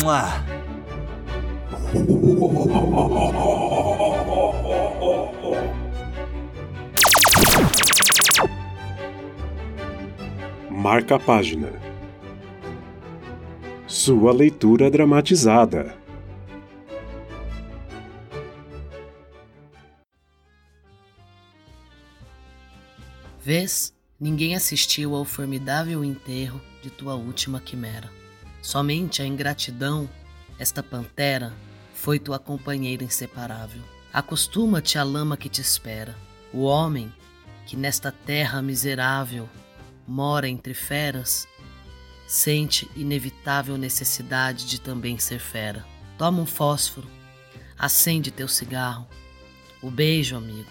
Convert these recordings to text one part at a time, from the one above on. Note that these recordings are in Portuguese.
Mua. Marca a página. Sua leitura dramatizada. Vês, ninguém assistiu ao formidável enterro de tua última quimera. Somente a ingratidão, esta pantera, foi tua companheira inseparável. Acostuma-te à lama que te espera. O homem, que nesta terra miserável mora entre feras, sente inevitável necessidade de também ser fera. Toma um fósforo, acende teu cigarro. O beijo, amigo,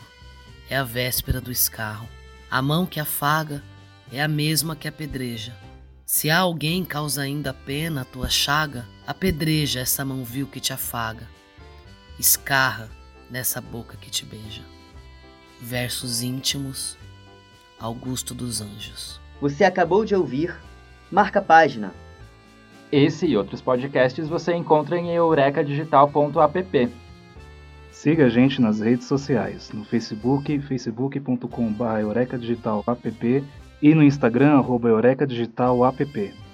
é a véspera do escarro. A mão que afaga é a mesma que apedreja. Se há alguém causa ainda pena a tua chaga, apedreja essa mão vil que te afaga. Escarra nessa boca que te beija. Versos íntimos, Augusto dos Anjos. Você acabou de ouvir Marca Página. Esse e outros podcasts você encontra em eurecadigital.app. Siga a gente nas redes sociais, no Facebook, facebook.com.br eurecadigital.app e no Instagram, arroba eurecadigital.app.